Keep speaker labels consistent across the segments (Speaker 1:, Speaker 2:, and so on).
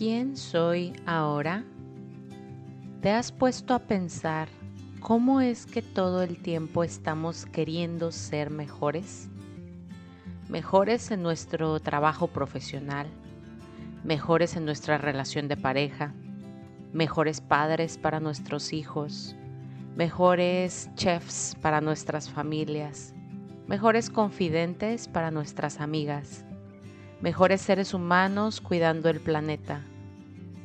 Speaker 1: ¿Quién soy ahora? ¿Te has puesto a pensar cómo es que todo el tiempo estamos queriendo ser mejores? Mejores en nuestro trabajo profesional, mejores en nuestra relación de pareja, mejores padres para nuestros hijos, mejores chefs para nuestras familias, mejores confidentes para nuestras amigas mejores seres humanos cuidando el planeta,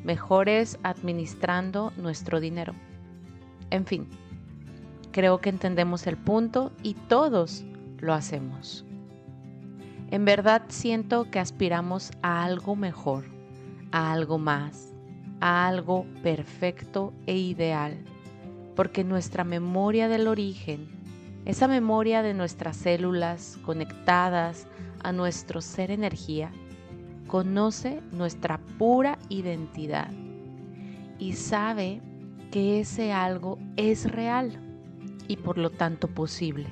Speaker 1: mejores administrando nuestro dinero. En fin, creo que entendemos el punto y todos lo hacemos. En verdad siento que aspiramos a algo mejor, a algo más, a algo perfecto e ideal, porque nuestra memoria del origen, esa memoria de nuestras células conectadas a nuestro ser energía, conoce nuestra pura identidad y sabe que ese algo es real y por lo tanto posible.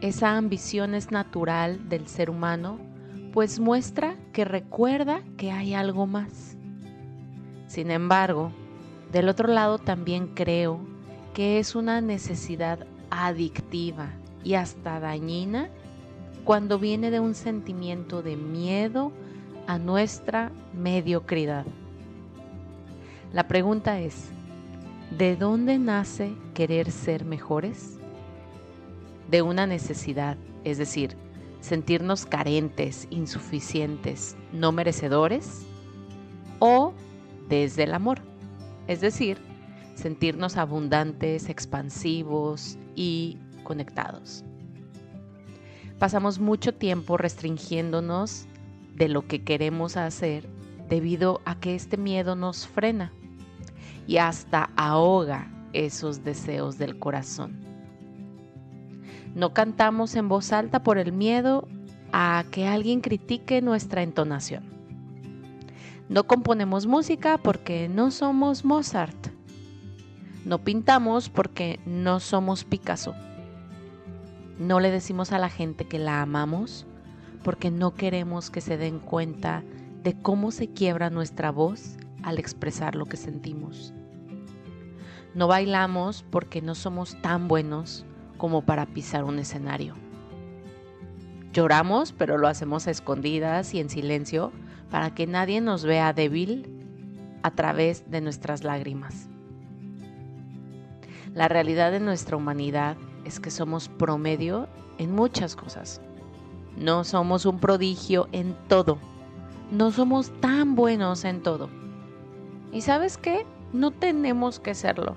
Speaker 1: Esa ambición es natural del ser humano, pues muestra que recuerda que hay algo más. Sin embargo, del otro lado también creo que es una necesidad adictiva y hasta dañina cuando viene de un sentimiento de miedo a nuestra mediocridad. La pregunta es, ¿de dónde nace querer ser mejores? De una necesidad, es decir, sentirnos carentes, insuficientes, no merecedores, o desde el amor, es decir, sentirnos abundantes, expansivos y conectados pasamos mucho tiempo restringiéndonos de lo que queremos hacer debido a que este miedo nos frena y hasta ahoga esos deseos del corazón. No cantamos en voz alta por el miedo a que alguien critique nuestra entonación. No componemos música porque no somos Mozart. No pintamos porque no somos Picasso. No le decimos a la gente que la amamos porque no queremos que se den cuenta de cómo se quiebra nuestra voz al expresar lo que sentimos. No bailamos porque no somos tan buenos como para pisar un escenario. Lloramos, pero lo hacemos a escondidas y en silencio para que nadie nos vea débil a través de nuestras lágrimas. La realidad de nuestra humanidad es que somos promedio en muchas cosas. No somos un prodigio en todo. No somos tan buenos en todo. ¿Y sabes qué? No tenemos que serlo.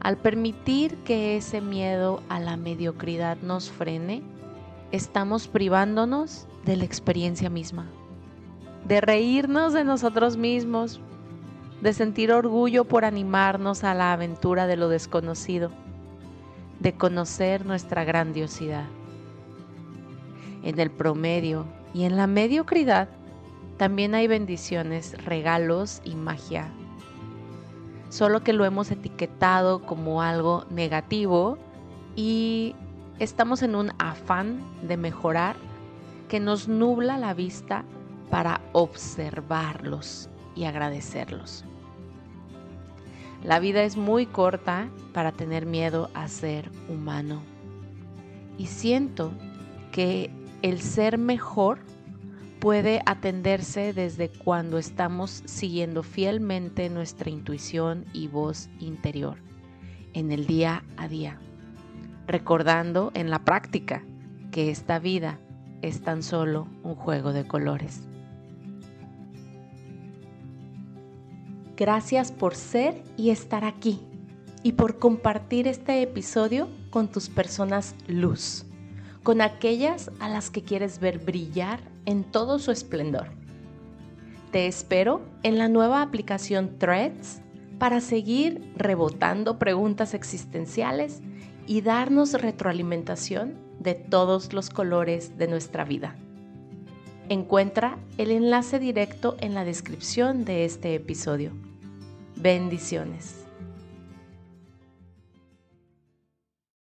Speaker 1: Al permitir que ese miedo a la mediocridad nos frene, estamos privándonos de la experiencia misma, de reírnos de nosotros mismos, de sentir orgullo por animarnos a la aventura de lo desconocido de conocer nuestra grandiosidad. En el promedio y en la mediocridad también hay bendiciones, regalos y magia. Solo que lo hemos etiquetado como algo negativo y estamos en un afán de mejorar que nos nubla la vista para observarlos y agradecerlos. La vida es muy corta para tener miedo a ser humano. Y siento que el ser mejor puede atenderse desde cuando estamos siguiendo fielmente nuestra intuición y voz interior en el día a día, recordando en la práctica que esta vida es tan solo un juego de colores. Gracias por ser y estar aquí y por compartir este episodio con tus personas luz, con aquellas a las que quieres ver brillar en todo su esplendor. Te espero en la nueva aplicación Threads para seguir rebotando preguntas existenciales y darnos retroalimentación de todos los colores de nuestra vida. Encuentra el enlace directo en la descripción de este episodio. Bendiciones.